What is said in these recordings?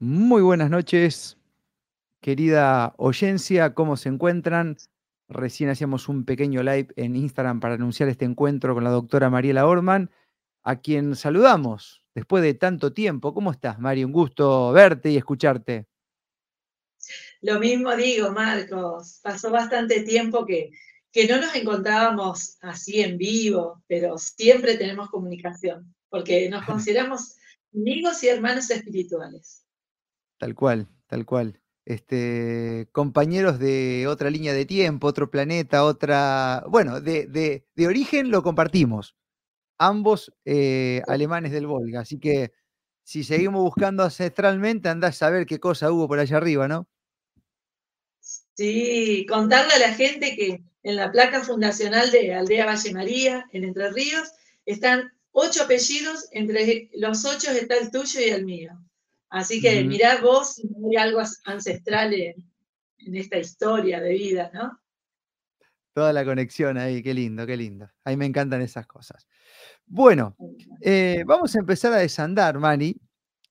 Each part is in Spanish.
Muy buenas noches, querida oyencia, ¿cómo se encuentran? Recién hacíamos un pequeño live en Instagram para anunciar este encuentro con la doctora Mariela Orman, a quien saludamos después de tanto tiempo. ¿Cómo estás, Mari? Un gusto verte y escucharte. Lo mismo digo, Marcos. Pasó bastante tiempo que, que no nos encontrábamos así en vivo, pero siempre tenemos comunicación, porque nos consideramos amigos y hermanos espirituales. Tal cual, tal cual. Este, compañeros de otra línea de tiempo, otro planeta, otra. Bueno, de, de, origen lo compartimos. Ambos eh, alemanes del Volga. Así que si seguimos buscando ancestralmente, andás a saber qué cosa hubo por allá arriba, ¿no? Sí, contarle a la gente que en la placa fundacional de Aldea Valle María, en Entre Ríos, están ocho apellidos, entre los ocho está el tuyo y el mío. Así que mirá vos si hay algo ancestral en, esta historia de vida, ¿no? Toda la conexión ahí, qué lindo, qué lindo. A mí me encantan esas cosas. Bueno, eh, vamos a empezar a desandar, Mani,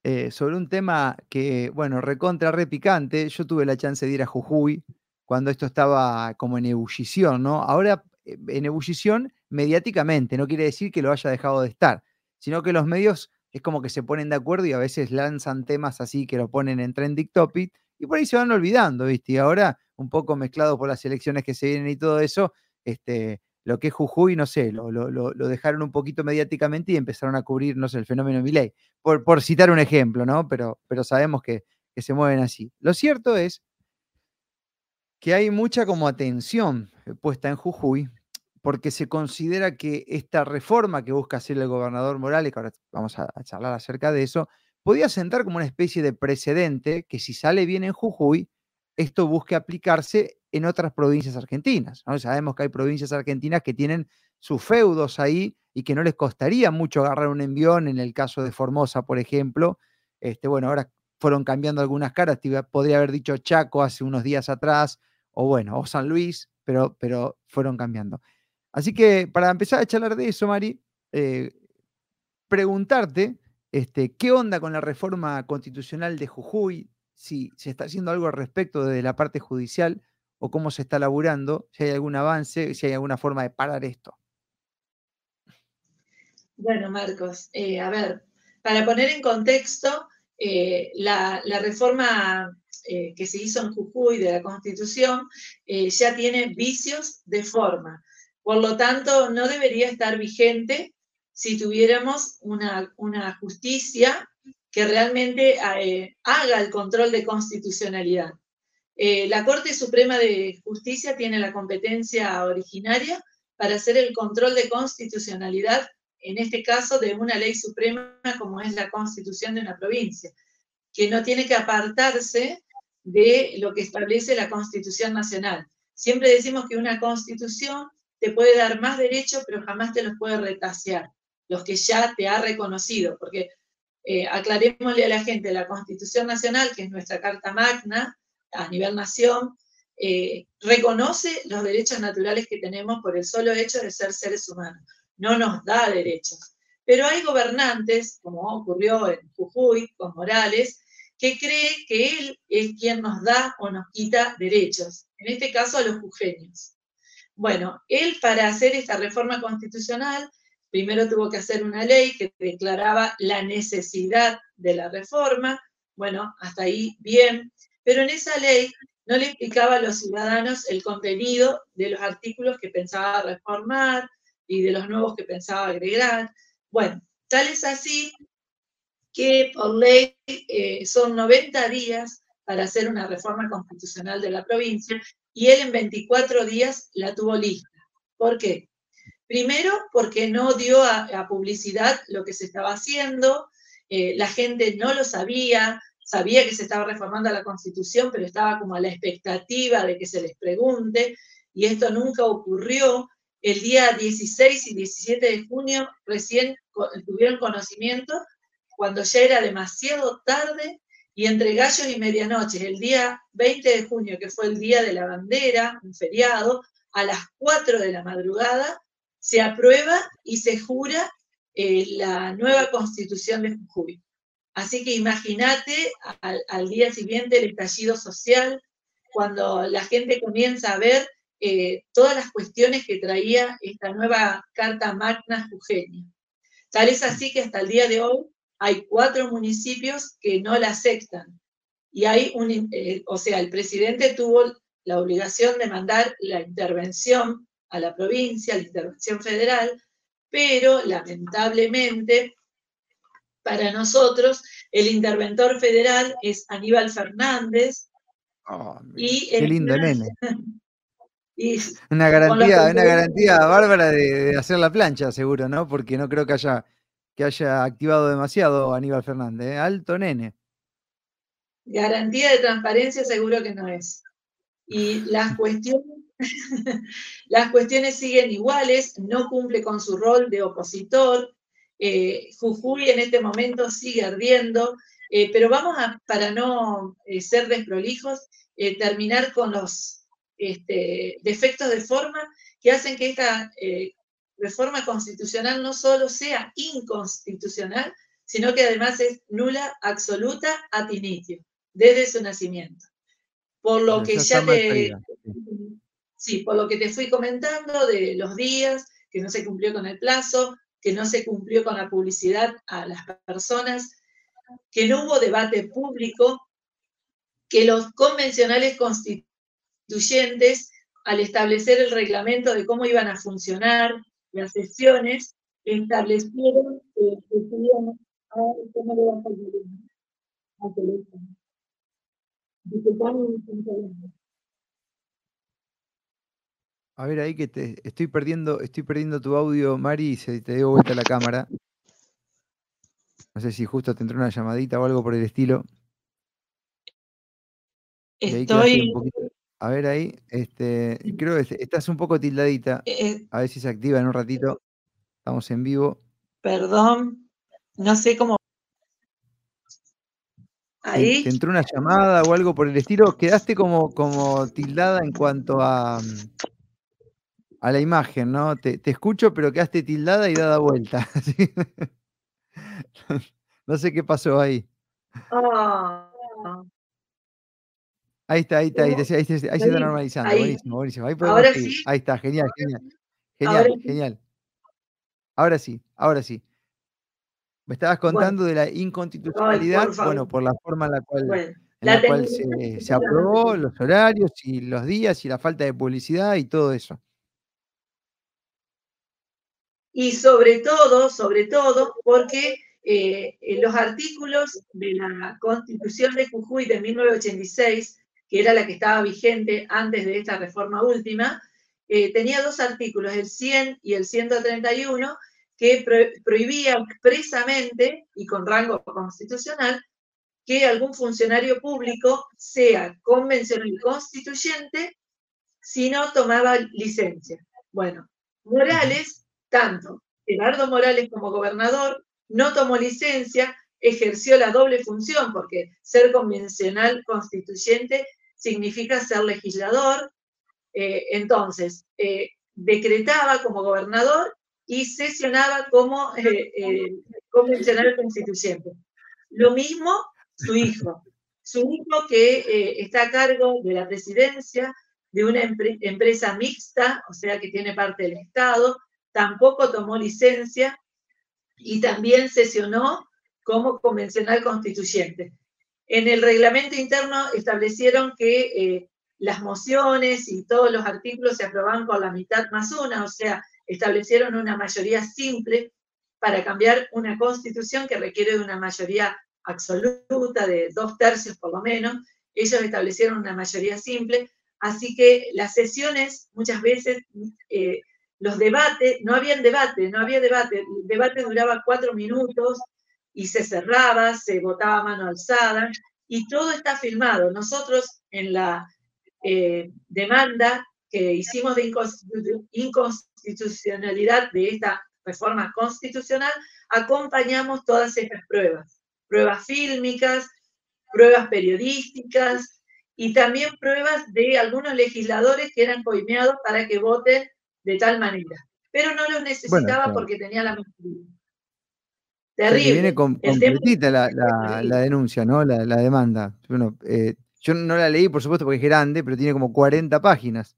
eh, sobre un tema que, bueno, recontra, repicante. Yo tuve la chance de ir a Jujuy cuando esto estaba como en ebullición, ¿no? Ahora eh, en ebullición mediáticamente, no quiere decir que lo haya dejado de estar, sino que los medios es como que se ponen de acuerdo y a veces lanzan temas así que lo ponen en trending topic y por ahí se van olvidando, ¿viste? Y ahora, un poco mezclado por las elecciones que se vienen y todo eso, este, lo que es Jujuy, no sé, lo, dejaron un poquito mediáticamente y empezaron a cubrir, no sé, el fenómeno Milei, por, por citar un ejemplo, ¿no? Pero, pero sabemos que, que se mueven así. Lo cierto es que hay mucha como atención puesta en Jujuy porque se considera que esta reforma que busca hacer el gobernador Morales, que ahora vamos a, charlar acerca de eso, podía sentar como una especie de precedente que si sale bien en Jujuy, esto busque aplicarse en otras provincias argentinas. Sabemos que hay provincias argentinas que tienen sus feudos ahí y que no les costaría mucho agarrar un envión, en el caso de Formosa, por ejemplo. Este, bueno, ahora fueron cambiando algunas caras, podría haber dicho Chaco hace unos días atrás, o bueno, o San Luis, pero, pero fueron cambiando. Así que para empezar a charlar de eso, Mari, eh, preguntarte este, qué onda con la reforma constitucional de Jujuy, si se está haciendo algo al respecto desde la parte judicial o cómo se está laburando, si hay algún avance, si hay alguna forma de parar esto. Bueno, Marcos, eh, a ver, para poner en contexto, eh, la, reforma que se hizo en Jujuy de la Constitución ya tiene vicios de forma. Por lo tanto, no debería estar vigente si tuviéramos una, justicia que realmente eh, haga el control de constitucionalidad. Eh, la Corte Suprema de Justicia tiene la competencia originaria para hacer el control de constitucionalidad, en este caso de una ley suprema como es la constitución de una provincia, que no tiene que apartarse de lo que establece la Constitución Nacional. Siempre decimos que una constitución te puede dar más derechos, pero jamás te los puede retasear, los que ya te ha reconocido, porque eh, aclarémosle a la gente, la Constitución Nacional, que es nuestra Carta Magna a nivel nación, eh, reconoce los derechos naturales que tenemos por el solo hecho de ser seres humanos. No nos da derechos. Pero hay gobernantes, como ocurrió en Jujuy con Morales, que cree que él es quien nos da o nos quita derechos, en este caso a los jujeños. Bueno, él para hacer esta reforma constitucional, primero tuvo que hacer una ley que declaraba la necesidad de la reforma, bueno, hasta ahí bien, pero en esa ley no le explicaba a los ciudadanos el contenido de los artículos que pensaba reformar y de los nuevos que pensaba agregar. Bueno, tal es así que por ley eh, son 90 días para hacer una reforma constitucional de la provincia y él en 24 días la tuvo lista. ¿Por qué? Primero, porque no dio a, publicidad lo que se estaba haciendo, eh, la gente no lo sabía, sabía que se estaba reformando la Constitución, pero estaba como a la expectativa de que se les pregunte, y esto nunca ocurrió. El día 16 y 17 de junio recién tuvieron conocimiento cuando ya era demasiado tarde y entre gallos y medianoche, el día 20 de junio, que fue el día de la bandera, un feriado, a las 4 de la madrugada, se aprueba y se jura eh, la nueva constitución de Jujuy. Así que imagínate al, día siguiente el estallido social, cuando la gente comienza a ver eh, todas las cuestiones que traía esta nueva Carta Magna Jujeña. Tal es así que hasta el día de hoy hay cuatro municipios que no la aceptan. Y hay un, eh, o sea, el presidente tuvo la obligación de mandar la intervención a la provincia, la intervención federal, pero lamentablemente para nosotros el interventor federal es Aníbal Fernández. Oh, y qué lindo nene. una garantía, una garantía bárbara de, hacer la plancha, seguro, ¿no? Porque no creo que haya, que haya activado demasiado Aníbal Fernández. ¿eh? Alto nene. Garantía de transparencia seguro que no es. Y las cuestiones, las cuestiones siguen iguales, no cumple con su rol de opositor. Eh, Jujuy en este momento sigue ardiendo, eh, pero vamos a, para no ser desprolijos, terminar con los este, defectos de forma que hacen que esta reforma constitucional no solo sea inconstitucional, sino que además es nula, absoluta, a tinitio, desde su nacimiento. Por lo que ya te... Sí, por lo que te fui comentando de los días, que no se cumplió con el plazo, que no se cumplió con la publicidad a las personas, que no hubo debate público, que los convencionales constituyentes, al establecer el reglamento de cómo iban a funcionar las sesiones, establecieron que se a ver ahí que te estoy perdiendo, estoy perdiendo tu audio, Mari, y se te dio vuelta la cámara. No sé si justo te entró una llamadita o algo por el estilo. Estoy. A ver ahí, este, creo que estás un poco tildadita. Eh, eh. a ver si se activa en un ratito. Estamos en vivo. Perdón, no sé cómo Ahí. ¿Te, entró una llamada o algo por el estilo? Quedaste como, como tildada en cuanto a, a la imagen, ¿no? Te, escucho, pero quedaste tildada y dada vuelta. no sé qué pasó ahí. Ah. Ahí está, ahí está, ahí, ahí, ahí, se está normalizando. Buenísimo, buenísimo. Ahí, ahora sí. ahí está, genial, genial. Genial, genial. Ahora sí, ahora sí. Me estabas contando de la inconstitucionalidad, bueno, por la forma en la cual, se, aprobó, los horarios y los días y la falta de publicidad y todo eso. Y sobre todo, sobre todo, porque eh, los artículos de la Constitución de Jujuy de 1986, que era la que estaba vigente antes de esta reforma última, eh, tenía dos artículos, el 100 y el 131, que prohibía expresamente y con rango constitucional que algún funcionario público sea convencional constituyente si no tomaba licencia. Bueno, Morales, tanto Gerardo Morales como gobernador, no tomó licencia, ejerció la doble función, porque ser convencional constituyente significa ser legislador. Eh, entonces, eh, decretaba como gobernador y sesionaba como eh, convencional constituyente. Lo mismo su hijo. Su hijo que está a cargo de la presidencia de una empresa mixta, o sea que tiene parte del Estado, tampoco tomó licencia y también sesionó como convencional constituyente. En el reglamento interno establecieron que las mociones y todos los artículos se aprobaban con la mitad más una, o sea, establecieron una mayoría simple para cambiar una constitución que requiere de una mayoría absoluta, de dos tercios por lo menos. Ellos establecieron una mayoría simple, así que las sesiones muchas veces, eh, los debates, no había debate, no había debate, el debate duraba cuatro minutos y se cerraba, se votaba a mano alzada y todo está filmado. Nosotros en la eh, demanda que hicimos de inconstitucionalidad de esta reforma constitucional, acompañamos todas estas pruebas, pruebas fílmicas, pruebas periodísticas y también pruebas de algunos legisladores que eran coimeados para que voten de tal manera. Pero no los necesitaba porque tenía la mayoría. Terrible. viene con, completita la, denuncia, ¿no? La, demanda. Bueno, eh, yo no la leí, por supuesto, porque es grande, pero tiene como 40 páginas.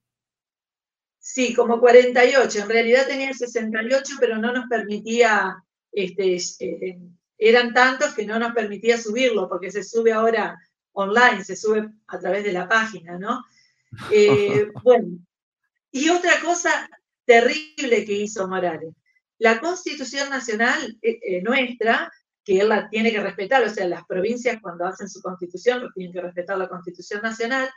Sí, como 48. En realidad tenía 68, pero no nos permitía, este, eh, eran tantos que no nos permitía subirlo, porque se sube ahora online, se sube a través de la página, ¿no? Eh, bueno, y otra cosa terrible que hizo Morales. La Constitución Nacional eh, nuestra, que él la tiene que respetar, o sea, las provincias cuando hacen su constitución tienen que respetar la Constitución Nacional,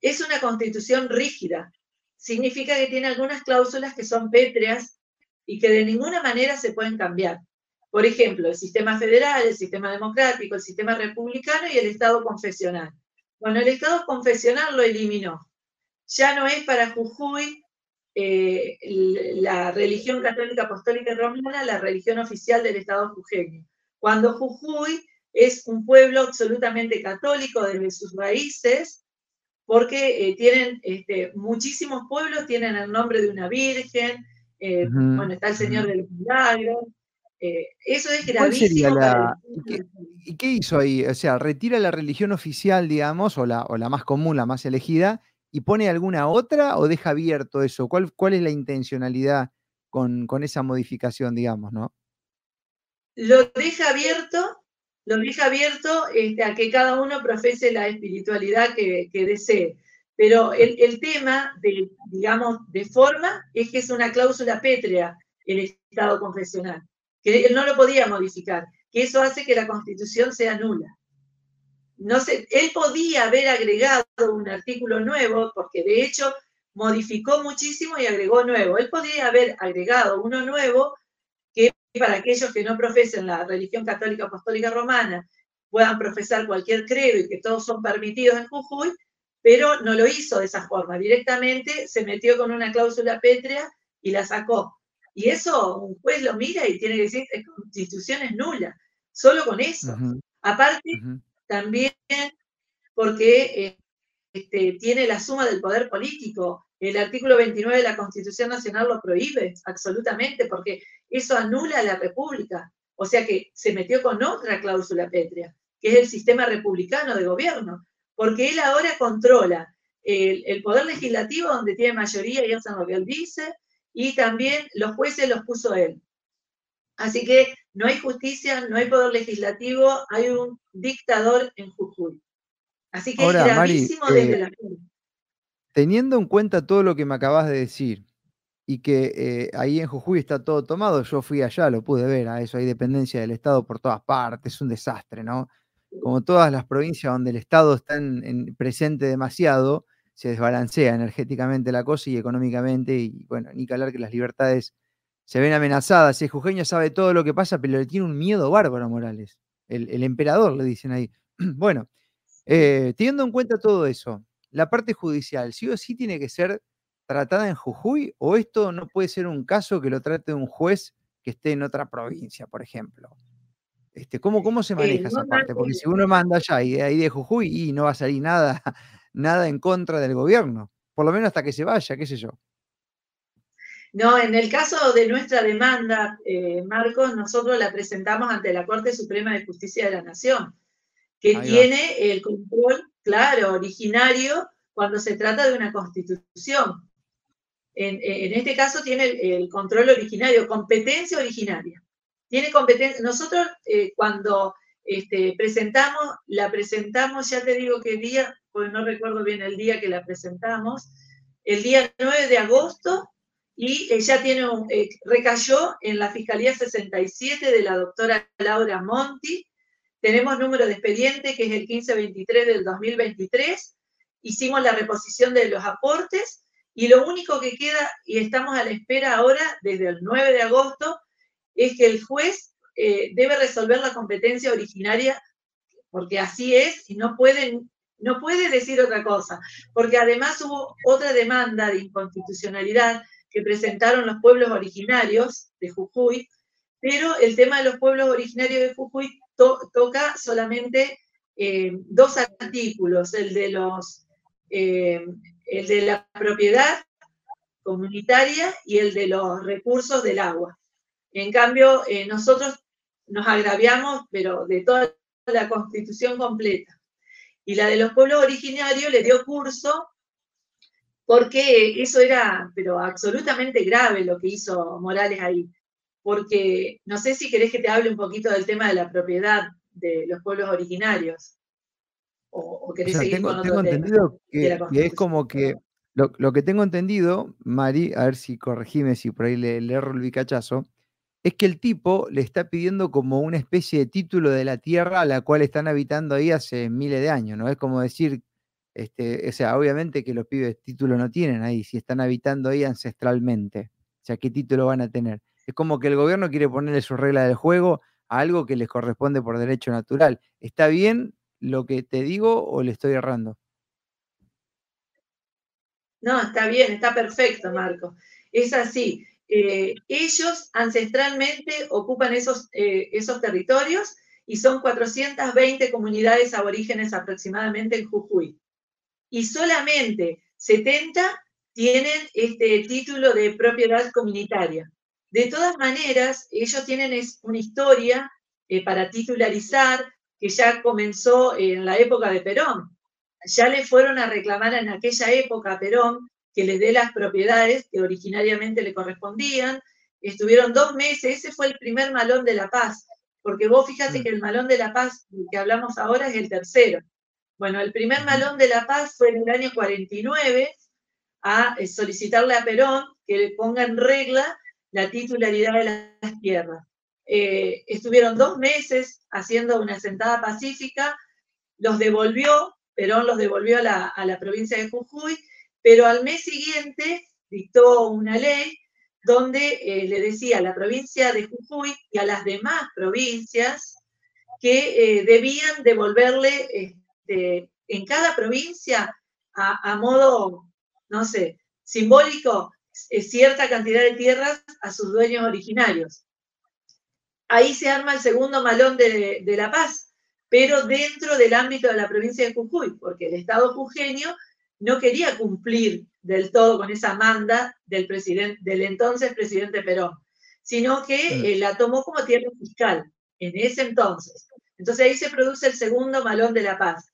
es una constitución rígida, significa que tiene algunas cláusulas que son pétreas y que de ninguna manera se pueden cambiar. Por ejemplo, el sistema federal, el sistema democrático, el sistema republicano y el Estado confesional. Bueno, el Estado confesional lo eliminó. Ya no es para Jujuy eh, la religión católica apostólica romana la religión oficial del Estado jujeño. Cuando Jujuy es un pueblo absolutamente católico desde sus raíces, porque eh, tienen este, muchísimos pueblos, tienen el nombre de una virgen, eh, bueno, está el Señor del Milagro. Eh, eso es gravísimo. ¿Y, qué, hizo ahí? O sea, retira la religión oficial, digamos, o la, o la más común, la más elegida, y pone alguna otra o deja abierto eso? ¿Cuál, cuál es la intencionalidad con, con esa modificación, digamos, no? Lo deja abierto lo deja abierto este, a que cada uno profese la espiritualidad que, desee. Pero el, tema, de, digamos, de forma, es que es una cláusula pétrea el Estado confesional, que él no lo podía modificar, que eso hace que la Constitución sea nula. No sé, él podía haber agregado un artículo nuevo, porque de hecho modificó muchísimo y agregó nuevo. Él podría haber agregado uno nuevo para aquellos que no profesen la religión católica apostólica romana puedan profesar cualquier credo y que todos son permitidos en Jujuy, pero no lo hizo de esa forma. Directamente se metió con una cláusula pétrea y la sacó. Y eso un juez lo mira y tiene que decir, que la constitución es nula, solo con eso. Aparte, también porque eh, este, tiene la suma del poder político. El artículo 29 de la Constitución Nacional lo prohíbe absolutamente porque eso anula la República. O sea que se metió con otra cláusula pétrea, que es el sistema republicano de gobierno, porque él ahora controla el, poder legislativo donde tiene mayoría y hacen lo él dice, y también los jueces los puso él. Así que no hay justicia, no hay poder legislativo, hay un dictador en Jujuy. Así que es gravísimo desde eh, la Teniendo en cuenta todo lo que me acabas de decir y que eh, ahí en Jujuy está todo tomado, yo fui allá, lo pude ver, a eso hay dependencia del Estado por todas partes, es un desastre, ¿no? Como todas las provincias donde el Estado está en, presente demasiado, se desbalancea energéticamente la cosa y económicamente, y bueno, ni que hablar que las libertades se ven amenazadas. El jujeño sabe todo lo que pasa, pero le tiene un miedo bárbaro a Morales. El, el emperador, le dicen ahí. bueno, eh, teniendo en cuenta todo eso, la parte judicial, ¿sí o sí tiene que ser tratada en Jujuy o esto no puede ser un caso que lo trate un juez que esté en otra provincia, por ejemplo? Este, ¿cómo, ¿Cómo se maneja esa parte? Porque si uno manda allá y de ahí de Jujuy y no va a salir nada, nada en contra del gobierno, por lo menos hasta que se vaya, qué sé yo. No, en el caso de nuestra demanda, eh, Marcos, nosotros la presentamos ante la Corte Suprema de Justicia de la Nación, que tiene el control claro, originario, cuando se trata de una constitución. En, este caso tiene el, control originario, competencia originaria. Tiene competencia. Nosotros eh, cuando este, presentamos, la presentamos, ya te digo qué día, pues no recuerdo bien el día que la presentamos, el día 9 de agosto, y ya tiene un, eh, recayó en la Fiscalía 67 de la doctora Laura Monti, tenemos número de expediente que es el 1523 del 2023. Hicimos la reposición de los aportes y lo único que queda, y estamos a la espera ahora, desde el 9 de agosto, es que el juez eh, debe resolver la competencia originaria, porque así es, y no, pueden, no puede decir otra cosa, porque además hubo otra demanda de inconstitucionalidad que presentaron los pueblos originarios de Jujuy, pero el tema de los pueblos originarios de Jujuy toca solamente eh, dos artículos, el de, los, eh, el de la propiedad comunitaria y el de los recursos del agua. En cambio, eh, nosotros nos agraviamos, pero de toda la constitución completa. Y la de los pueblos originarios le dio curso porque eso era, pero absolutamente grave lo que hizo Morales ahí. Porque no sé si querés que te hable un poquito del tema de la propiedad de los pueblos originarios. O, querés seguir tengo, con tengo entendido que, es como que lo, que tengo entendido, Mari, a ver si corregime si por ahí le, le erro el bicachazo, es que el tipo le está pidiendo como una especie de título de la tierra a la cual están habitando ahí hace miles de años, ¿no? Es como decir, este, o sea, obviamente que los pibes título no tienen ahí, si están habitando ahí ancestralmente. O sea, ¿qué título van a tener? Es como que el gobierno quiere ponerle su regla del juego a algo que les corresponde por derecho natural. ¿Está bien lo que te digo o le estoy errando? No, está bien, está perfecto, Marco. Es así. Eh, ellos ancestralmente ocupan esos, eh, esos territorios y son 420 comunidades aborígenes aproximadamente en Jujuy. Y solamente 70 tienen este título de propiedad comunitaria. De todas maneras, ellos tienen una historia eh, para titularizar que ya comenzó en la época de Perón. Ya le fueron a reclamar en aquella época a Perón que les dé las propiedades que originariamente le correspondían. Estuvieron dos meses, ese fue el primer malón de la paz, porque vos fíjate mm. que el malón de la paz que hablamos ahora es el tercero. Bueno, el primer malón de la paz fue en el año 49 a eh, solicitarle a Perón que le ponga en regla la titularidad de las tierras. Eh, estuvieron dos meses haciendo una sentada pacífica, los devolvió, Perón los devolvió a la, a la provincia de Jujuy, pero al mes siguiente dictó una ley donde eh, le decía a la provincia de Jujuy y a las demás provincias que debían devolverle este, en cada provincia a, modo, no sé, simbólico, eh, cierta cantidad de tierras a sus dueños originarios. Ahí se arma el segundo malón de, de la paz, pero dentro del ámbito de la provincia de Jujuy, porque el Estado jujeño no quería cumplir del todo con esa manda del, presidente, del entonces presidente Perón, sino que eh, la tomó como tierra fiscal en ese entonces. Entonces ahí se produce el segundo malón de la paz.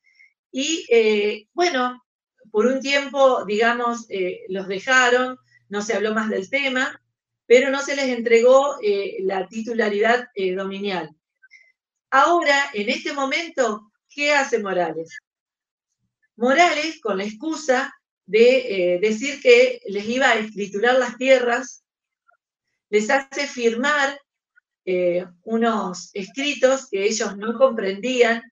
Y eh, bueno, por un tiempo, digamos, eh, los dejaron, no se habló más del tema, pero no se les entregó la titularidad dominial. Ahora, en este momento, ¿qué hace Morales? Morales, con la excusa de eh, decir que les iba a escriturar las tierras, les hace firmar eh, unos escritos que ellos no comprendían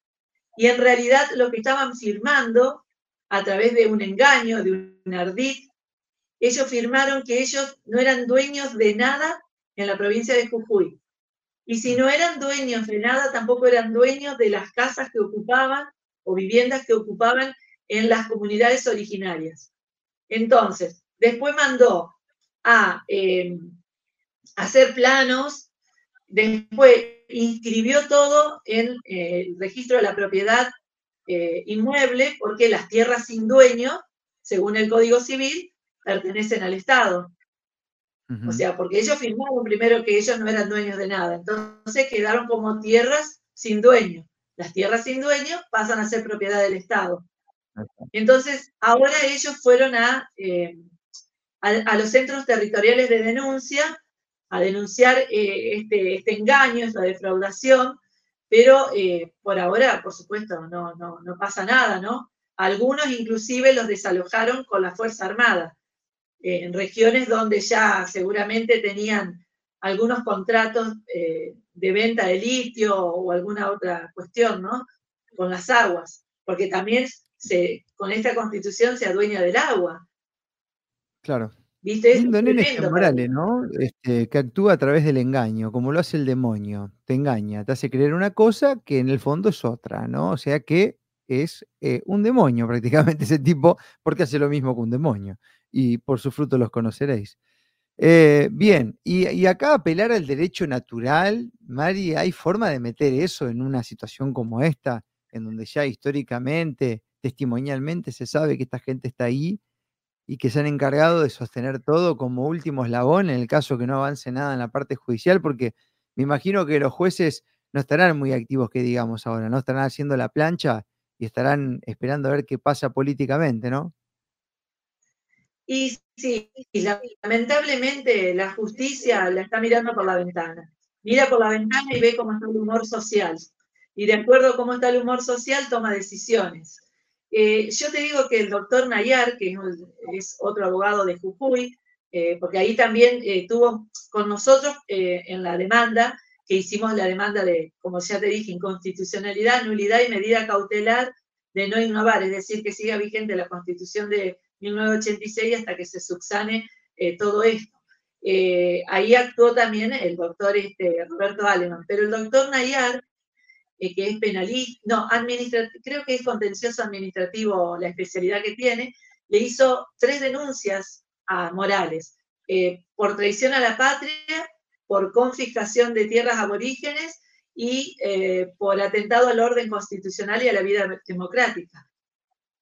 y en realidad lo que estaban firmando a través de un engaño, de un ardid, ellos firmaron que ellos no eran dueños de nada en la provincia de Jujuy. Y si no eran dueños de nada, tampoco eran dueños de las casas que ocupaban o viviendas que ocupaban en las comunidades originarias. Entonces, después mandó a eh, hacer planos, después inscribió todo en eh, el registro de la propiedad eh, inmueble, porque las tierras sin dueño, según el Código Civil, pertenecen al Estado. O sea, porque ellos firmaron primero que ellos no eran dueños de nada, entonces quedaron como tierras sin dueño. Las tierras sin dueño pasan a ser propiedad del Estado. Entonces, ahora ellos fueron eh, a, los centros territoriales de denuncia a denunciar eh, este, este, engaño, esta defraudación, pero eh, por ahora, por supuesto, no, no, pasa nada, ¿no? Algunos inclusive los desalojaron con la Fuerza Armada, en regiones donde ya seguramente tenían algunos contratos de venta de litio o alguna otra cuestión, ¿no? Con las aguas, porque también con esta constitución se adueña del agua. Claro. ¿Viste? Morales, ¿no? Este, que actúa a través del engaño, como lo hace el demonio. Te engaña, te hace creer una cosa que en el fondo es otra, ¿no? O sea que es eh, un demonio prácticamente ese tipo, porque hace lo mismo que un demonio. Y por su fruto los conoceréis. Eh, bien, y, y, acá apelar al derecho natural, Mari, ¿hay forma de meter eso en una situación como esta, en donde ya históricamente testimonialmente se sabe que esta gente está ahí y que se han encargado de sostener todo como último eslabón en el caso que no avance nada en la parte judicial, porque me imagino que los jueces no estarán muy activos, que digamos ahora, ¿no? Estarán haciendo la plancha y estarán esperando a ver qué pasa políticamente, ¿no? Y sí, lamentablemente la justicia la está mirando por la ventana. Mira por la ventana y ve cómo está el humor social. Y de acuerdo a cómo está el humor social, toma decisiones. Eh, yo te digo que el doctor Nayar, que es otro abogado de Jujuy, eh, porque ahí también eh, tuvo con nosotros en la demanda, que hicimos la demanda de, como ya te dije, inconstitucionalidad, nulidad y medida cautelar de no innovar, es decir, que siga vigente la constitución de 1986 hasta que se subsane eh, todo esto. Eh, ahí actuó también el doctor este, Roberto Aleman, pero el doctor Nayar, eh, que es penalista, no, creo que es contencioso administrativo la especialidad que tiene, le hizo tres denuncias a Morales por traición a la patria, por confiscación de tierras aborígenes y por atentado al orden constitucional y a la vida democrática.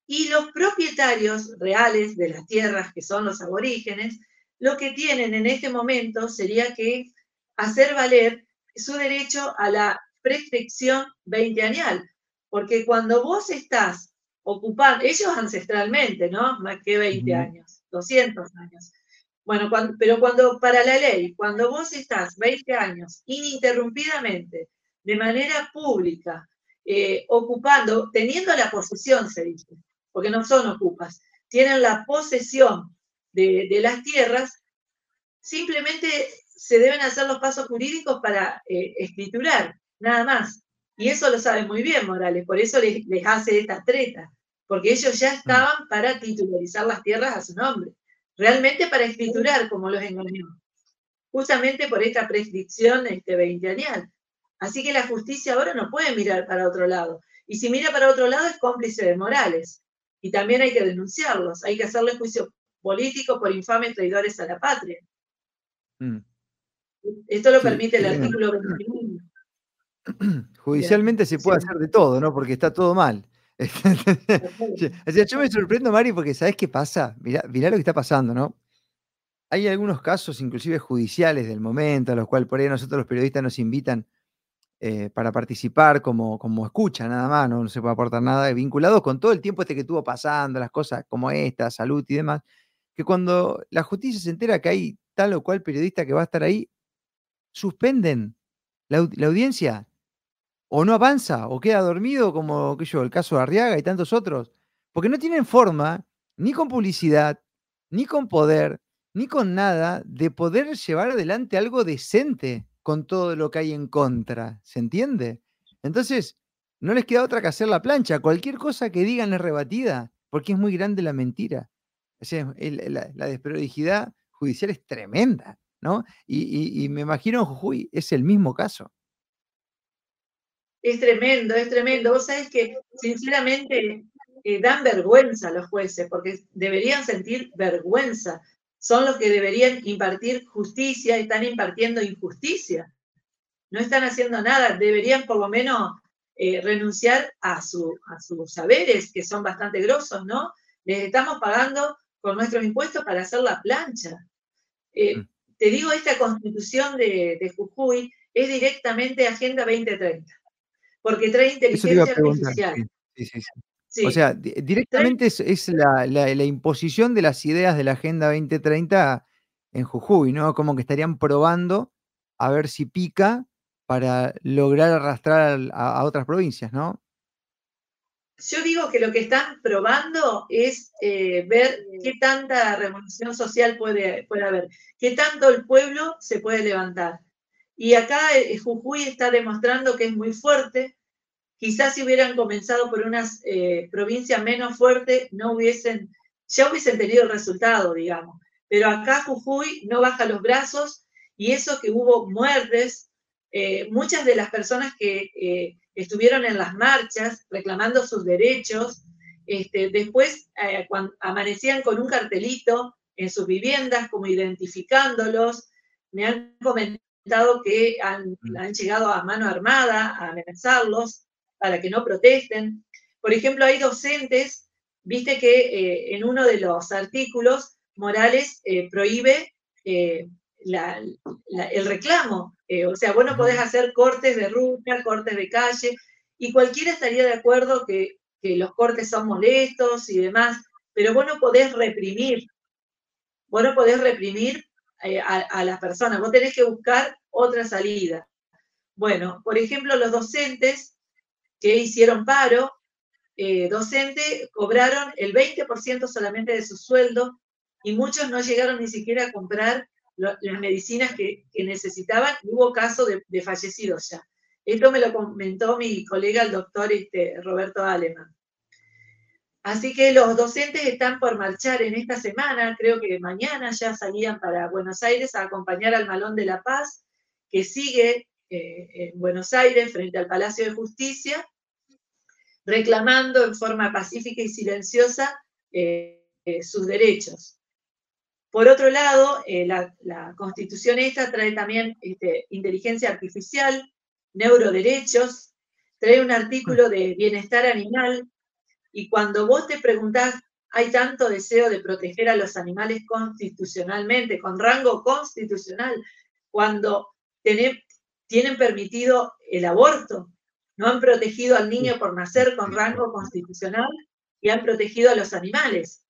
Y los propietarios reales de las tierras, que son los aborígenes, lo que tienen en este momento sería que hacer valer su derecho a la prescripción veinteañal, porque cuando vos estás ocupando, ellos ancestralmente, ¿no? Más que 20 años, 200 años. Bueno, pero cuando, para la ley, cuando vos estás 20 años ininterrumpidamente, de manera pública, eh, ocupando, teniendo la posesión, se dice, porque no son ocupas, tienen la posesión de, las tierras, simplemente se deben hacer los pasos jurídicos para eh, escriturar, nada más. Y eso lo sabe muy bien Morales, por eso les, hace esta treta, porque ellos ya estaban para titularizar las tierras a su nombre, realmente para escriturar, como los engañó, justamente por esta prescripción este, veinteañal. Así que la justicia ahora no puede mirar para otro lado. Y si mira para otro lado es cómplice de Morales y también hay que denunciarlos, hay que hacerle juicio político por infames traidores a la patria. Mm. Esto lo permite el artículo 21. Judicialmente se puede hacer de todo, ¿no? Porque está todo mal. yo me sorprendo, Mari, porque ¿sabes qué pasa? Mirá, mirá, lo que está pasando, ¿no? Hay algunos casos, inclusive judiciales del momento, a los cuales por ahí nosotros los periodistas nos invitan eh, para participar como, como escucha nada más, no, se puede aportar nada, vinculado con todo el tiempo este que estuvo pasando, las cosas como esta, salud y demás, que cuando la justicia se entera que hay tal o cual periodista que va a estar ahí, suspenden la, audiencia, o no avanza, o queda dormido, como que yo, el caso de Arriaga y tantos otros, porque no tienen forma, ni con publicidad, ni con poder, ni con nada, de poder llevar adelante algo decente con todo lo que hay en contra, ¿se entiende? Entonces, no les queda otra que hacer la plancha. Cualquier cosa que digan es rebatida, porque es muy grande la mentira. Sea, la, desprolijidad judicial es tremenda, ¿no? Y, me imagino, Jujuy, es el mismo caso. Es tremendo, es tremendo. Vos sabés que, sinceramente, eh, dan vergüenza a los jueces, porque deberían sentir vergüenza son los que deberían impartir justicia y están impartiendo injusticia. No están haciendo nada, deberían por lo menos eh, renunciar a, sus saberes, que son bastante grosos, ¿no? Les estamos pagando con nuestros impuestos para hacer la plancha. Eh, mm. Te digo, esta constitución de, Jujuy es directamente Agenda 2030, porque trae inteligencia artificial. Sí, sí, sí. O sea, directamente es, la, imposición de las ideas de la Agenda 2030 en Jujuy, ¿no? Como que estarían probando a ver si pica para lograr arrastrar a, otras provincias, ¿no? Yo digo que lo que están probando es eh, ver qué tanta revolución social puede, puede haber, qué tanto el pueblo se puede levantar. Y acá eh, Jujuy está demostrando que es muy fuerte, Quizás si hubieran comenzado por una eh, provincia menos fuerte, no hubiesen, ya hubiesen tenido el resultado, digamos. Pero acá Jujuy no baja los brazos y eso que hubo muertes, eh, muchas de las personas que estuvieron en las marchas reclamando sus derechos, este, después cuando amanecían con un cartelito en sus viviendas, como identificándolos, me han comentado que han, mm. han llegado a mano armada a amenazarlos, para que no protesten. Por ejemplo, hay docentes, viste que eh, en uno de los artículos, Morales eh, prohíbe eh, el reclamo. O sea, vos no podés hacer cortes de ruta, cortes de calle, y cualquiera estaría de acuerdo que, los cortes son molestos y demás, pero vos no podés reprimir, vos no podés reprimir eh, a, las personas, vos tenés que buscar otra salida. Bueno, por ejemplo, los docentes que hicieron paro, eh, docentes cobraron el 20% solamente de su sueldo y muchos no llegaron ni siquiera a comprar las medicinas que, necesitaban y hubo casos de, fallecidos ya. Esto me lo comentó mi colega, el doctor este, Roberto Aleman. Así que los docentes están por marchar en esta semana, creo que mañana ya salían para Buenos Aires a acompañar al Malón de la Paz, que sigue eh, en Buenos Aires frente al Palacio de Justicia, reclamando en forma pacífica y silenciosa eh, eh, sus derechos. Por otro lado, la, constitución esta trae también este, inteligencia artificial, neuroderechos, trae un artículo de bienestar animal, y cuando vos te preguntás, hay tanto deseo de proteger a los animales constitucionalmente, con rango constitucional, cuando tienen permitido el aborto, no han protegido al niño por nacer con rango constitucional y han protegido a los animales.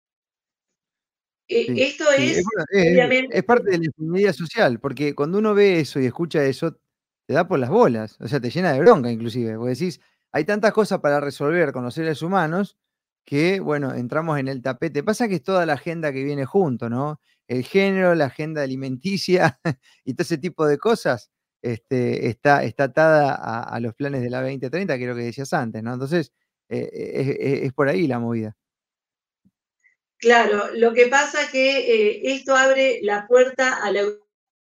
Eh, esto es, es, parte de la ingeniería social, porque cuando uno ve eso y escucha eso, te da por las bolas, o sea, te llena de bronca inclusive, porque decís, hay tantas cosas para resolver con los seres humanos que, bueno, entramos en el tapete. Pasa que es toda la agenda que viene junto, ¿no? El género, la agenda alimenticia y todo ese tipo de cosas este, está, está atada a, los planes de la 2030, que es lo que decías antes, ¿no? Entonces, eh, es por ahí la movida. Claro, lo que pasa es que eh, esto abre la puerta a la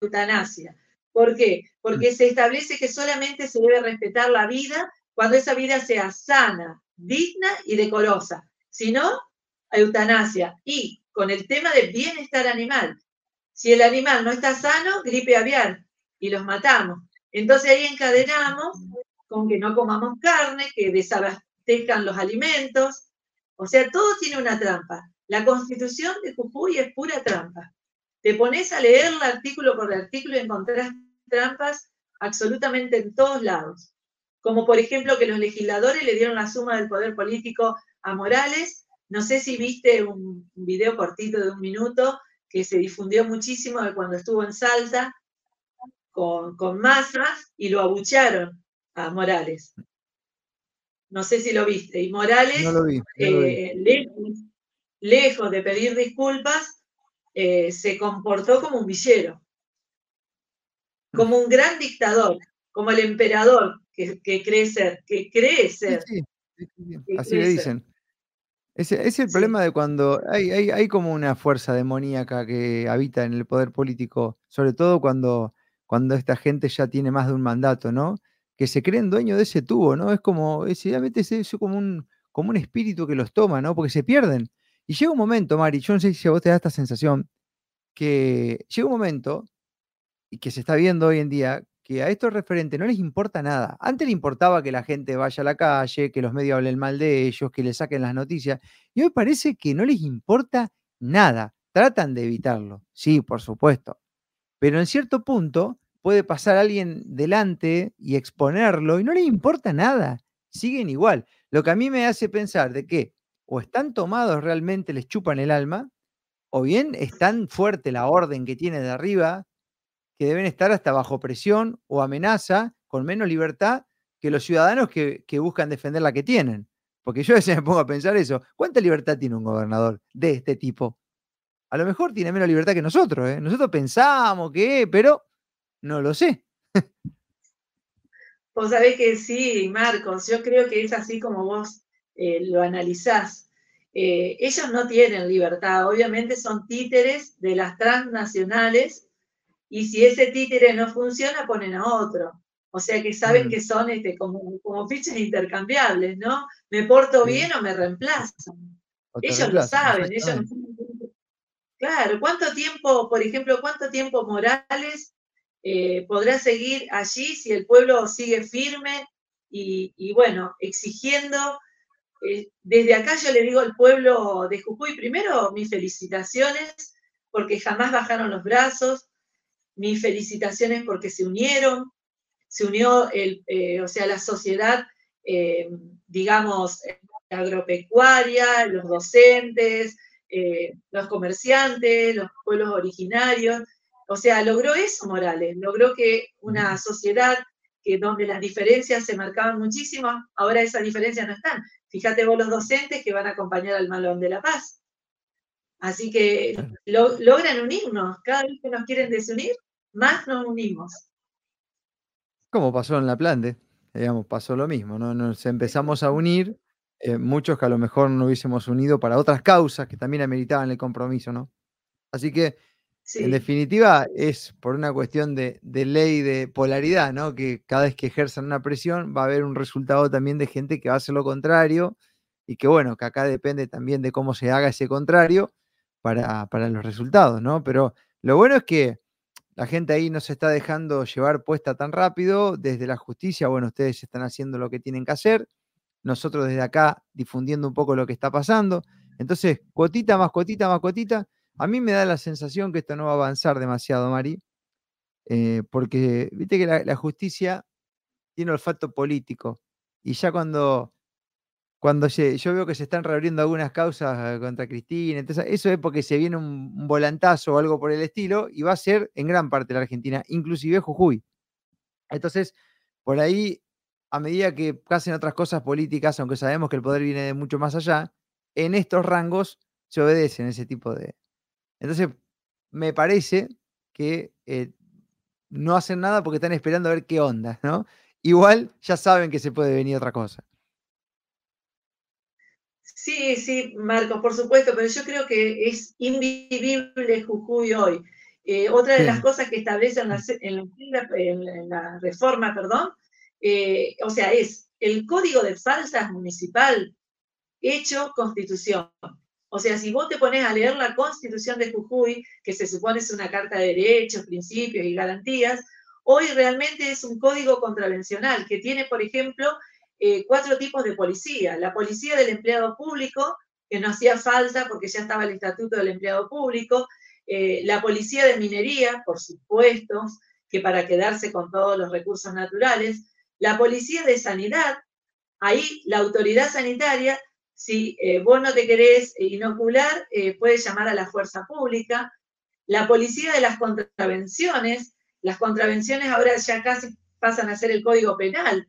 eutanasia. ¿Por qué? Porque se establece que solamente se debe respetar la vida cuando esa vida sea sana, digna y decorosa. Si no, eutanasia. Y con el tema del bienestar animal. Si el animal no está sano, gripe aviar y los matamos. Entonces ahí encadenamos con que no comamos carne, que desabastezcan los alimentos. O sea, todo tiene una trampa. La constitución de Jujuy es pura trampa. Te pones a leer el artículo por artículo y encontrás trampas absolutamente en todos lados. Como por ejemplo que los legisladores le dieron la suma del poder político a Morales. No sé si viste un video cortito de un minuto que se difundió muchísimo de cuando estuvo en Salta con, con masas y lo abucharon a Morales. No sé si lo viste. Y Morales, no lo vi, eh, lejos de pedir disculpas, eh, se comportó como un villero, como un gran dictador, como el emperador que, cree ser, que cree ser. Así le dicen. Ese, es el problema de cuando hay, hay, como una fuerza demoníaca que habita en el poder político, sobre todo cuando, cuando esta gente ya tiene más de un mandato, ¿no? Que se creen dueños de ese tubo, ¿no? Es como, es, es como un, como un espíritu que los toma, ¿no? Porque se pierden. Y llega un momento, Mari, yo no sé si a vos te da esta sensación, que llega un momento, y que se está viendo hoy en día, que a estos referentes no les importa nada. Antes le importaba que la gente vaya a la calle, que los medios hablen mal de ellos, que les saquen las noticias, y hoy parece que no les importa nada. Tratan de evitarlo, sí, por supuesto. Pero en cierto punto puede pasar alguien delante y exponerlo y no les importa nada. Siguen igual. Lo que a mí me hace pensar de que o están tomados realmente, les chupan el alma, o bien es tan fuerte la orden que tiene de arriba que deben estar hasta bajo presión o amenaza, con menos libertad que los ciudadanos que, buscan defender la que tienen. Porque yo a veces me pongo a pensar eso. ¿Cuánta libertad tiene un gobernador de este tipo? A lo mejor tiene menos libertad que nosotros. ¿eh? Nosotros pensamos que, pero no lo sé. Vos sabés que sí, Marcos, yo creo que es así como vos eh, lo analizás, eh, ellos no tienen libertad, obviamente son títeres de las transnacionales y si ese títere no funciona, ponen a otro. O sea que saben mm. que son este, como, como, fichas intercambiables, ¿no? Me porto bien o me reemplazan. ellos lo saben, ellos Claro, ¿cuánto tiempo, por ejemplo, cuánto tiempo Morales eh, podrá seguir allí si el pueblo sigue firme y, y bueno, exigiendo eh, desde acá yo le digo al pueblo de Jujuy, primero mis felicitaciones, porque jamás bajaron los brazos. Mis felicitaciones porque se unieron, se unió, el, eh, o sea, la sociedad, eh, digamos, agropecuaria, los docentes, eh, los comerciantes, los pueblos originarios. O sea, logró eso Morales, logró que una sociedad que donde las diferencias se marcaban muchísimo, ahora esas diferencias no están. Fíjate vos los docentes que van a acompañar al Malón de la Paz. Así que logran unirnos. Cada vez que nos quieren desunir, más nos unimos. Como pasó en la plante, digamos, pasó lo mismo, ¿no? Nos empezamos a unir, eh, muchos que a lo mejor no hubiésemos unido para otras causas que también ameritaban el compromiso, ¿no? Así que, en definitiva, es por una cuestión de, de, ley de polaridad, ¿no? Que cada vez que ejerzan una presión va a haber un resultado también de gente que va a hacer lo contrario y que, bueno, que acá depende también de cómo se haga ese contrario para, para los resultados, ¿no? Pero lo bueno es que la gente ahí no se está dejando llevar puesta tan rápido. Desde la justicia, bueno, ustedes están haciendo lo que tienen que hacer. Nosotros desde acá difundiendo un poco lo que está pasando. Entonces, cuotita más cuotita más cuotita. A mí me da la sensación que esto no va a avanzar demasiado, Mari, eh, porque viste que la, la justicia tiene olfato político. Y ya cuando cuando yo veo que se están reabriendo algunas causas eh, contra Cristina, entonces eso es porque se viene un, volantazo o algo por el estilo y va a ser en gran parte la Argentina, inclusive Jujuy. Entonces, por ahí, a medida que pasen otras cosas políticas, aunque sabemos que el poder viene de mucho más allá, en estos rangos se obedecen ese tipo de... Entonces, me parece que eh, no hacen nada porque están esperando a ver qué onda, ¿no? Igual ya saben que se puede venir otra cosa. Sí, sí, Marcos, por supuesto, pero yo creo que es invivible Jujuy hoy. Eh, otra de las cosas que establece en la, reforma, perdón, eh, o sea, es el código de faltas municipal hecho constitución. O sea, si vos te pones a leer la constitución de Jujuy, que se supone es una carta de derechos, principios y garantías, hoy realmente es un código contravencional que tiene, por ejemplo, eh, cuatro tipos de policía. La policía del empleado público, que no hacía falta porque ya estaba el estatuto del empleado público. Eh, la policía de minería, por supuesto, que para quedarse con todos los recursos naturales. La policía de sanidad, ahí la autoridad sanitaria, si eh, vos no te querés inocular, puedes llamar a la fuerza pública. La policía de las contravenciones, las contravenciones ahora ya casi pasan a ser el código penal,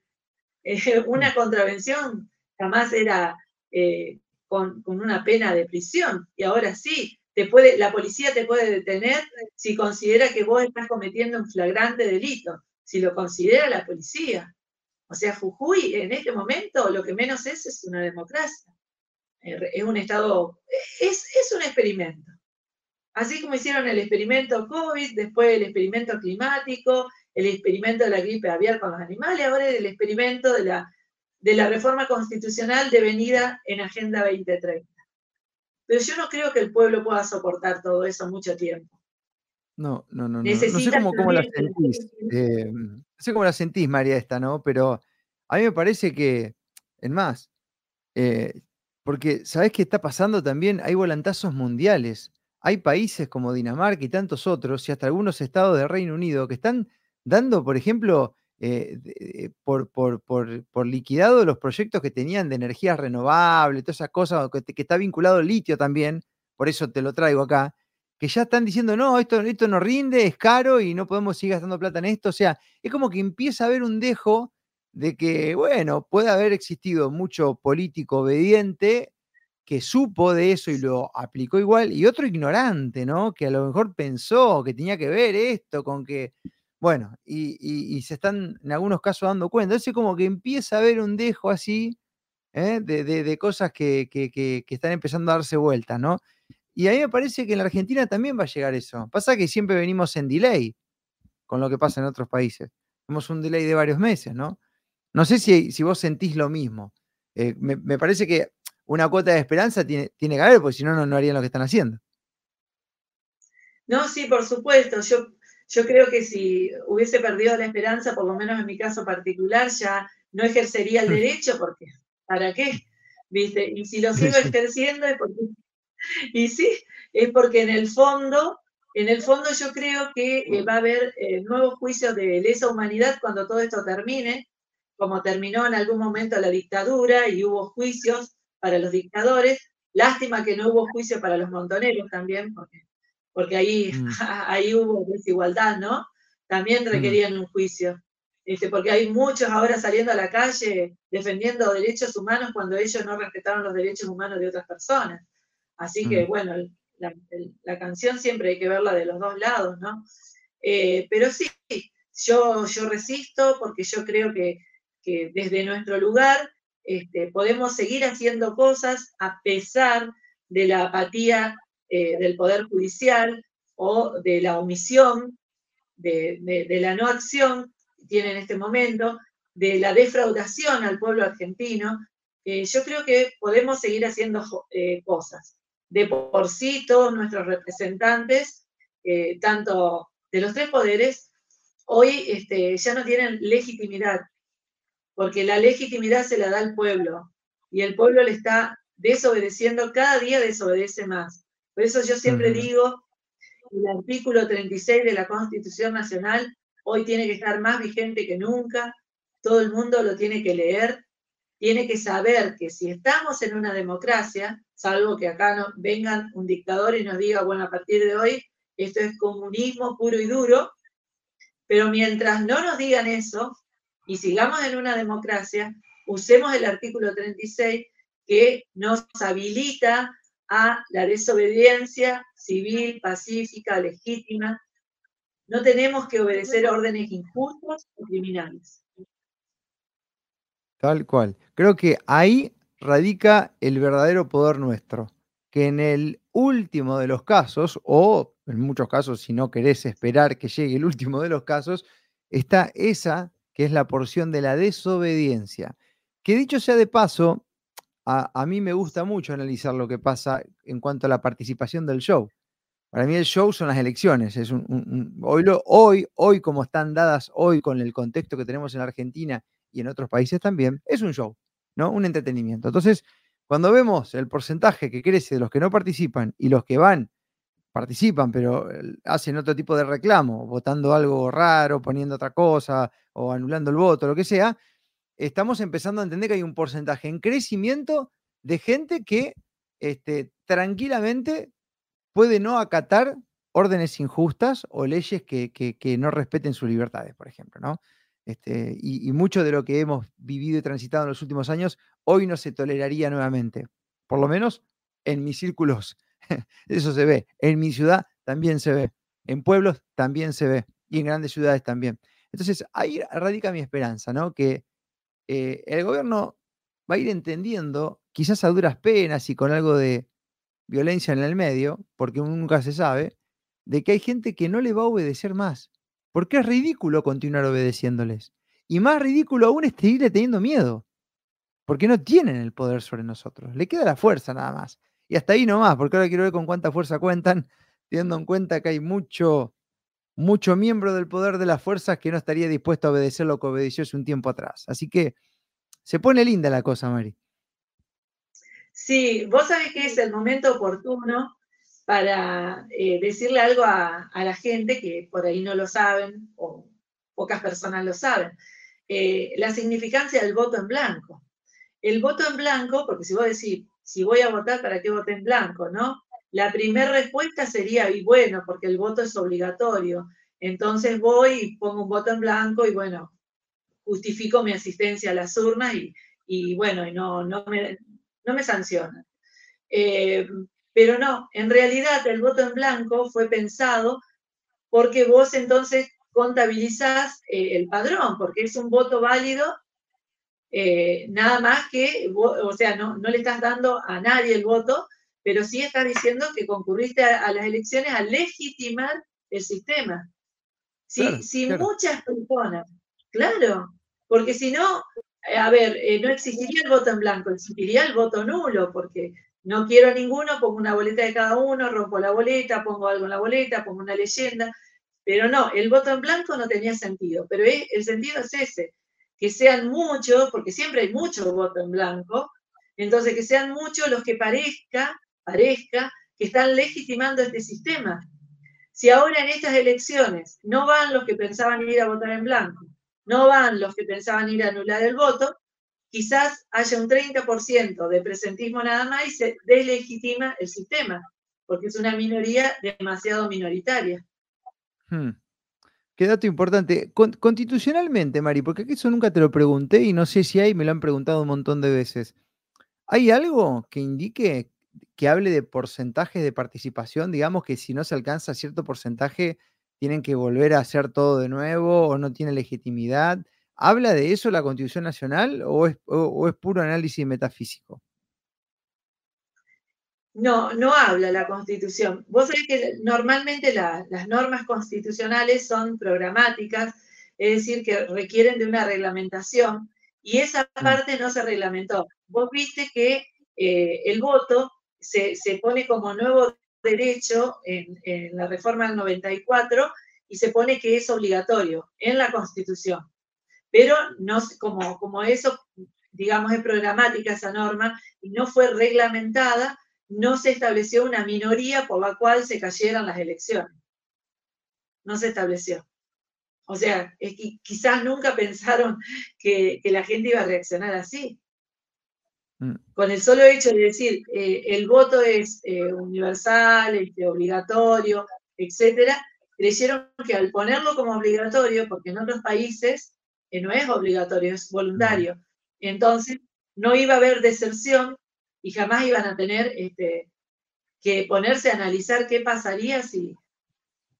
una mm. contravención jamás era eh, con, una pena de prisión y ahora sí, te puede, la policía te puede detener si considera que vos estás cometiendo un flagrante delito, si lo considera la policía. O sea, Jujuy en este momento lo que menos es es una democracia. Eh, es un estado, es, es un experimento. Así como hicieron el experimento COVID, después el experimento climático, el experimento de la gripe aviar con los animales, ahora el experimento de la, de la reforma constitucional devenida en Agenda 2030. Pero yo no creo que el pueblo pueda soportar todo eso mucho tiempo. No, no, no. no. sé cómo, la sentís. Eh, no sé cómo la sentís, María, esta, ¿no? Pero a mí me parece que, en más, eh, porque ¿sabés qué está pasando también? Hay volantazos mundiales. Hay países como Dinamarca y tantos otros, y hasta algunos estados del Reino Unido, que están dando, por ejemplo, eh, eh, por, por, liquidado los proyectos que tenían de energías renovables, todas esas cosas, que, está vinculado el litio también, por eso te lo traigo acá, que ya están diciendo, no, esto, esto no rinde, es caro y no podemos seguir gastando plata en esto. O sea, es como que empieza a haber un dejo de que, bueno, puede haber existido mucho político obediente que supo de eso y lo aplicó igual, y otro ignorante, ¿no? Que a lo mejor pensó que tenía que ver esto con que bueno, y, se están en algunos casos dando cuenta. Es como que empieza a haber un dejo así ¿eh? de, cosas que, están empezando a darse vueltas, ¿no? Y a mí me parece que en la Argentina también va a llegar eso. Pasa que siempre venimos en delay con lo que pasa en otros países. Tenemos un delay de varios meses, ¿no? No sé si, si vos sentís lo mismo. Eh, me, parece que una cuota de esperanza tiene, tiene que haber, porque si no, no harían lo que están haciendo. No, sí, por supuesto. Yo yo creo que si hubiese perdido la esperanza, por lo menos en mi caso particular, ya no ejercería el mm. derecho, porque ¿para qué? ¿Viste? Y si lo sigo ejerciendo es porque, y sí, es porque en el fondo en el fondo yo creo que eh, va a haber eh, nuevos juicios de lesa humanidad cuando todo esto termine, como terminó en algún momento la dictadura y hubo juicios para los dictadores. Lástima que no hubo juicio para los montoneros también, porque, porque ahí, mm. ahí hubo desigualdad, ¿no? También mm. requerían un juicio. Este, porque hay muchos ahora saliendo a la calle defendiendo derechos humanos cuando ellos no respetaron los derechos humanos de otras personas. Así que, mm. bueno, la, canción siempre hay que verla de los dos lados, ¿no? Eh, pero sí, yo, yo resisto porque yo creo que, desde nuestro lugar este, podemos seguir haciendo cosas a pesar de la apatía eh, del Poder Judicial o de la omisión, de, la no acción tiene en este momento, de la defraudación al pueblo argentino. Eh, yo creo que podemos seguir haciendo cosas de por sí todos nuestros representantes, eh, tanto de los tres poderes, hoy este, ya no tienen legitimidad, porque la legitimidad se la da el pueblo y el pueblo le está desobedeciendo, cada día desobedece más. Por eso yo siempre digo, el artículo 36 de la Constitución Nacional hoy tiene que estar más vigente que nunca, todo el mundo lo tiene que leer tiene que saber que si estamos en una democracia, salvo que acá no, vengan un dictador y nos diga, bueno, a partir de hoy esto es comunismo puro y duro, pero mientras no nos digan eso y sigamos en una democracia, usemos el artículo 36 que nos habilita a la desobediencia civil, pacífica, legítima. No tenemos que obedecer órdenes injustas o criminales. Tal cual. Creo que ahí radica el verdadero poder nuestro, que en el último de los casos, o en muchos casos si no querés esperar que llegue el último de los casos, está esa que es la porción de la desobediencia. Que dicho sea de paso, a, mí me gusta mucho analizar lo que pasa en cuanto a la participación del show. Para mí el show son las elecciones. Es hoy, hoy, hoy, como están dadas hoy con el contexto que tenemos en Argentina y en otros países también, es un show, ¿no? Un entretenimiento. Entonces, cuando vemos el porcentaje que crece de los que no participan y los que van, participan, pero hacen otro tipo de reclamo, votando algo raro, poniendo otra cosa o anulando el voto, lo que sea, estamos empezando a entender que hay un porcentaje en crecimiento de gente que este, tranquilamente puede no acatar órdenes injustas o leyes que, que no respeten sus libertades, por ejemplo, ¿no? Este, y, mucho de lo que hemos vivido y transitado en los últimos años, hoy no se toleraría nuevamente. Por lo menos en mis círculos, eso se ve. En mi ciudad también se ve. En pueblos también se ve. Y en grandes ciudades también. Entonces, ahí radica mi esperanza, ¿no? Que eh, el gobierno va a ir entendiendo, quizás a duras penas y con algo de violencia en el medio, porque nunca se sabe, de que hay gente que no le va a obedecer más porque es ridículo continuar obedeciéndoles. Y más ridículo aún es seguirle teniendo miedo. Porque no tienen el poder sobre nosotros. Le queda la fuerza nada más. Y hasta ahí nomás, porque ahora quiero ver con cuánta fuerza cuentan, teniendo en cuenta que hay mucho, mucho miembro del poder de las fuerzas que no estaría dispuesto a obedecer lo que obedeció hace un tiempo atrás. Así que se pone linda la cosa, Mari. Sí, vos sabés que es el momento oportuno para eh, decirle algo a, la gente que por ahí no lo saben o pocas personas lo saben. Eh, la significancia del voto en blanco. El voto en blanco, porque si vos decís, si voy a votar, ¿para qué vote en blanco? ¿no? La primera respuesta sería, y bueno, porque el voto es obligatorio. Entonces voy y pongo un voto en blanco y bueno, justifico mi asistencia a las urnas y, bueno, y no, no, me, no me sancionan. Eh, pero no, en realidad el voto en blanco fue pensado porque vos entonces contabilizás eh, el padrón, porque es un voto válido, eh, nada más que, o sea, no, le estás dando a nadie el voto, pero sí estás diciendo que concurriste a, las elecciones a legitimar el sistema. Si, muchas personas, claro, porque si no, a ver, eh, no existiría el voto en blanco, existiría el voto nulo, porque no quiero ninguno, pongo una boleta de cada uno, rompo la boleta, pongo algo en la boleta, pongo una leyenda. Pero no, el voto en blanco no tenía sentido. Pero el sentido es ese, que sean muchos, porque siempre hay muchos votos en blanco, entonces que sean muchos los que parezca, parezca que están legitimando este sistema. Si ahora en estas elecciones no van los que pensaban ir a votar en blanco, no van los que pensaban ir a anular el voto, quizás haya un 30% de presentismo nada más y se deslegitima el sistema, porque es una minoría demasiado minoritaria. Hmm. Qué dato importante. constitucionalmente, Mari, porque eso nunca te lo pregunté y no sé si hay, me lo han preguntado un montón de veces. ¿Hay algo que indique que hable de porcentajes de participación? Digamos que si no se alcanza cierto porcentaje, tienen que volver a hacer todo de nuevo o no tiene legitimidad. ¿Habla de eso la Constitución Nacional o es, puro análisis metafísico? No, no habla la Constitución. Vos sabés que normalmente las normas constitucionales son programáticas, es decir, que requieren de una reglamentación y esa mm. parte no se reglamentó. Vos viste que eh, el voto se, pone como nuevo derecho en, la reforma del 94 y se pone que es obligatorio en la Constitución. Pero no como, como eso, digamos, es programática esa norma y no fue reglamentada, no se estableció una minoría por la cual se cayeran las elecciones. No se estableció. O sea, es que quizás nunca pensaron que, la gente iba a reaccionar así. Mm. Con el solo hecho de decir eh, el voto es eh, universal, este, obligatorio, etcétera, creyeron que al ponerlo como obligatorio, porque en otros países eh, no es obligatorio, es voluntario, entonces no iba a haber deserción y jamás iban a tener este, que ponerse a analizar qué pasaría si,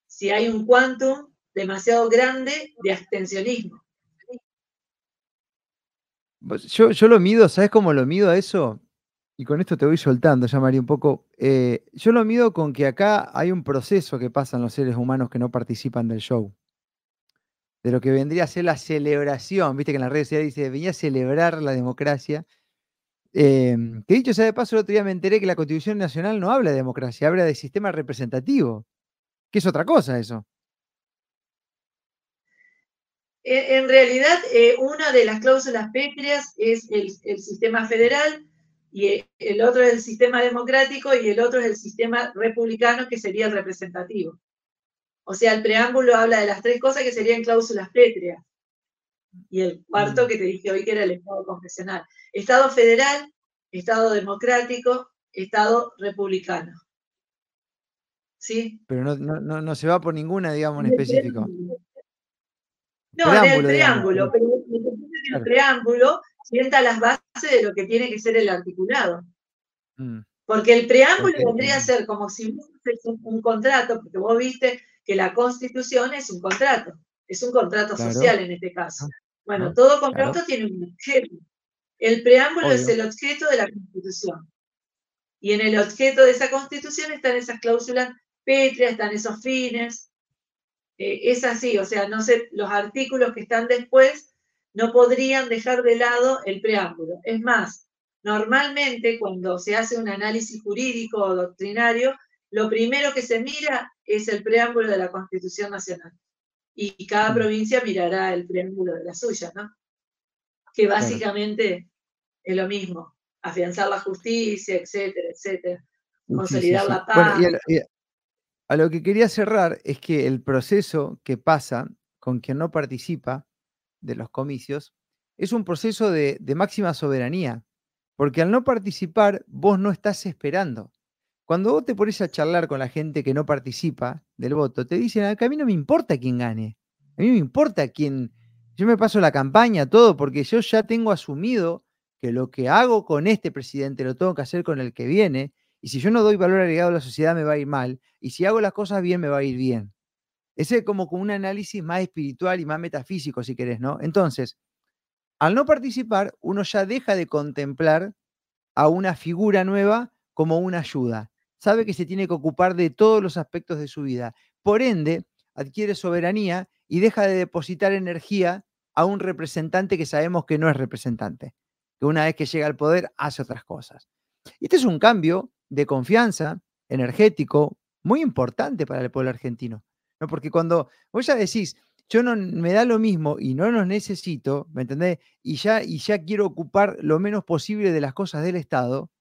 si hay un quantum demasiado grande de abstencionismo. Yo, yo lo mido, ¿sabes cómo lo mido a eso? Y con esto te voy soltando, ya María, un poco. Eh, yo lo mido con que acá hay un proceso que pasan los seres humanos que no participan del show. De lo que vendría a ser la celebración. Viste que en las redes sociales dice, venía a celebrar la democracia. Eh, que dicho sea de paso, el otro día me enteré que la Constitución Nacional no habla de democracia, habla de sistema representativo. Que es otra cosa eso. En, realidad, eh, una de las cláusulas pétreas es el, sistema federal y el otro es el sistema democrático y el otro es el sistema republicano, que sería el representativo. O sea, el preámbulo habla de las tres cosas que serían cláusulas pétreas. Y el cuarto mm. que te dije hoy que era el Estado confesional. Estado federal, Estado democrático, Estado republicano. ¿Sí? Pero no, no se va por ninguna, digamos, en específico. No, en el triángulo, pero el preámbulo sienta las bases de lo que tiene que ser el articulado. Mm. Porque el preámbulo vendría a ser como si fuese un, contrato, porque vos viste que la constitución es un contrato, es un contrato social en este caso. Ah, bueno, ah, todo contrato tiene un objeto. El preámbulo es el objeto de la constitución. Y en el objeto de esa constitución están esas cláusulas pétreas, están esos fines, eh, es así, o sea, no sé, los artículos que están después no podrían dejar de lado el preámbulo. Es más, normalmente cuando se hace un análisis jurídico o doctrinario, lo primero que se mira es el preámbulo de la Constitución Nacional. Y cada mm. provincia mirará el preámbulo de la suya, ¿no? Que básicamente es lo mismo, afianzar la justicia, etcétera, etcétera, consolidar la paz. A lo que quería cerrar es que el proceso que pasa con quien no participa de los comicios es un proceso de, máxima soberanía, porque al no participar vos no estás esperando. Cuando vos te pones a charlar con la gente que no participa del voto, te dicen a mí no me importa quién gane, a mí me importa quién, yo me paso la campaña, todo, porque yo ya tengo asumido que lo que hago con este presidente lo tengo que hacer con el que viene, y si yo no doy valor agregado a la sociedad, me va a ir mal. Y si hago las cosas bien, me va a ir bien. Ese es como, un análisis más espiritual y más metafísico, si querés, ¿no? Entonces, al no participar, uno ya deja de contemplar a una figura nueva como una ayuda. Sabe que se tiene que ocupar de todos los aspectos de su vida. Por ende, adquiere soberanía y deja de depositar energía a un representante que sabemos que no es representante, que una vez que llega al poder hace otras cosas. Este es un cambio de confianza energético muy importante para el pueblo argentino. ¿no? Porque cuando vos ya decís, yo no me da lo mismo y no los necesito, ¿me entendés? Y ya, y ya quiero ocupar lo menos posible de las cosas del Estado,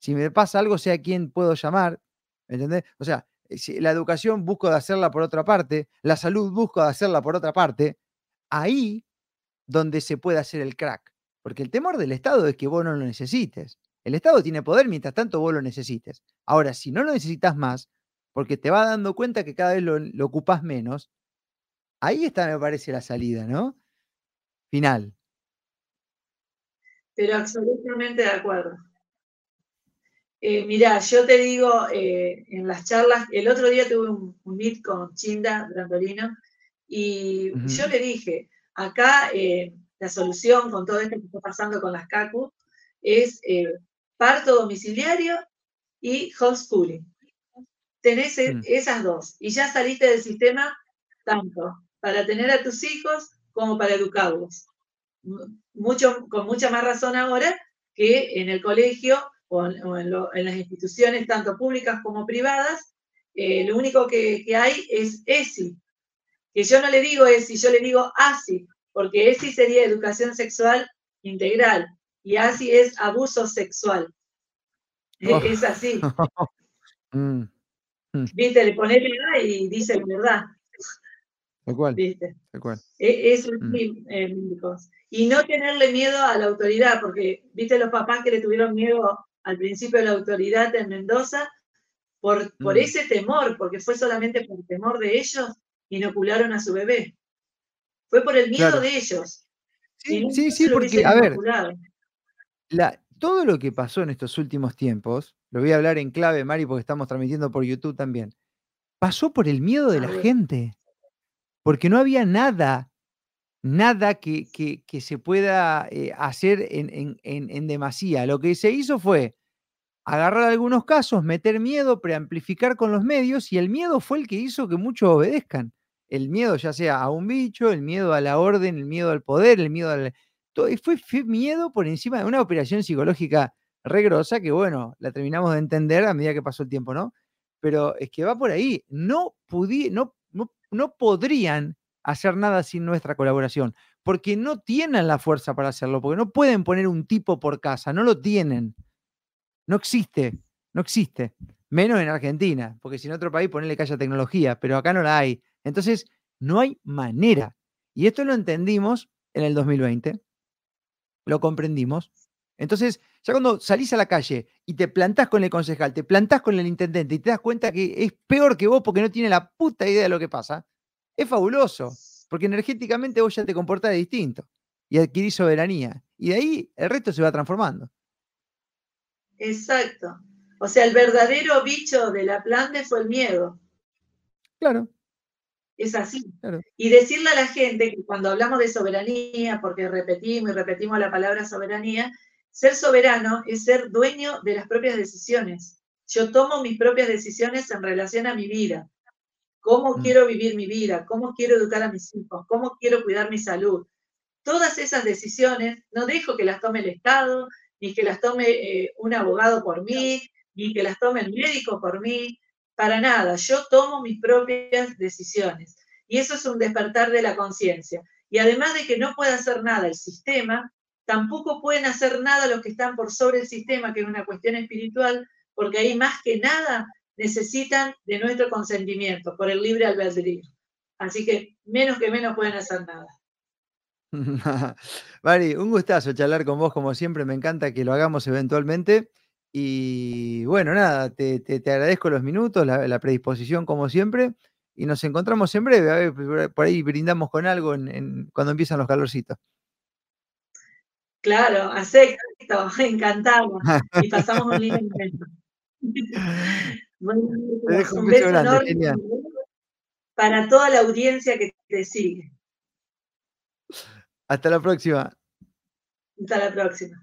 si me pasa algo, sé a quién puedo llamar, ¿me entendés? O sea, la educación busco de hacerla por otra parte, la salud busco de hacerla por otra parte, ahí donde se puede hacer el crack. Porque el temor del Estado es que vos no lo necesites. El Estado tiene poder mientras tanto vos lo necesites. Ahora, si no lo necesitas más, porque te vas dando cuenta que cada vez lo, lo ocupás menos, ahí está, me parece, la salida, ¿no? Final. Pero absolutamente de acuerdo. Eh, mirá, yo te digo, eh, en las charlas, el otro día tuve un, meet con Chinda Brandolino y yo le dije, acá eh, la solución con todo esto que está pasando con las CACU es parto domiciliario y homeschooling. Tenés mm. esas dos y ya saliste del sistema tanto para tener a tus hijos como para educarlos. Mucho, con mucha más razón ahora que en el colegio o en, las instituciones tanto públicas como privadas, eh, lo único que, hay es ESI. Que yo no le digo ESI, yo le digo ASI, porque ESI sería educación sexual integral y ASI es abuso sexual. E, oh. Es así. Mm. Mm. Viste, le pone la y dice la verdad. Tal cual. ¿Viste? cual. E, eso es mm. eh, Y no tenerle miedo a la autoridad, porque viste los papás que le tuvieron miedo al principio de la autoridad en Mendoza por, por mm. ese temor, porque fue solamente por temor de ellos, inocularon a su bebé. Fue por el miedo de ellos. Sí, sí, sí, porque, a ver, todo lo que pasó en estos últimos tiempos, lo voy a hablar en clave, Mari, porque estamos transmitiendo por YouTube también, pasó por el miedo de la gente, porque no había nada nada que, que, se pueda eh, hacer en, en, demasía. Lo que se hizo fue agarrar algunos casos, meter miedo, preamplificar con los medios y el miedo fue el que hizo que muchos obedezcan. El miedo ya sea a un bicho, el miedo a la orden, el miedo al poder, el miedo al... Fue, miedo por encima de una operación psicológica regrosa que, bueno, la terminamos de entender a medida que pasó el tiempo, ¿no? Pero es que va por ahí. No, no, no, no podrían hacer nada sin nuestra colaboración, porque no tienen la fuerza para hacerlo, porque no pueden poner un tipo por casa, no lo tienen. No existe, no existe. Menos en Argentina, porque si en otro país ponerle que haya tecnología, pero acá no la hay. Entonces, no hay manera. Y esto lo entendimos en el 2020, lo comprendimos. Entonces, ya cuando salís a la calle y te plantás con el concejal, te plantás con el intendente y te das cuenta que es peor que vos porque no tiene la puta idea de lo que pasa, es fabuloso, porque energéticamente vos ya te comportás distinto y adquirís soberanía. Y de ahí el resto se va transformando. Exacto. O sea, el verdadero bicho de la planta fue el miedo. Claro. Es así. Y decirle a la gente que cuando hablamos de soberanía, porque repetimos y repetimos la palabra soberanía, ser soberano es ser dueño de las propias decisiones. Yo tomo mis propias decisiones en relación a mi vida cómo mm. quiero vivir mi vida, cómo quiero educar a mis hijos, cómo quiero cuidar mi salud. Todas esas decisiones no dejo que las tome el Estado, ni que las tome eh, un abogado por mí, ni que las tome el médico por mí, para nada. Yo tomo mis propias decisiones. Y eso es un despertar de la conciencia. Y además de que no puede hacer nada el sistema, tampoco pueden hacer nada los que están por sobre el sistema, que es una cuestión espiritual, porque ahí más que nada necesitan de nuestro consentimiento por el libre albedrío. Así que menos que menos pueden hacer nada. Mari, un gustazo charlar con vos como siempre, me encanta que lo hagamos eventualmente. Y bueno, nada, te, agradezco los minutos, la, predisposición como siempre, y nos encontramos en breve, a ver, por ahí brindamos con algo cuando empiezan los calorcitos. Claro, acepto, encantado, y pasamos un lindo momento. un beso enorme para toda la audiencia que te sigue. Hasta la próxima. Hasta la próxima.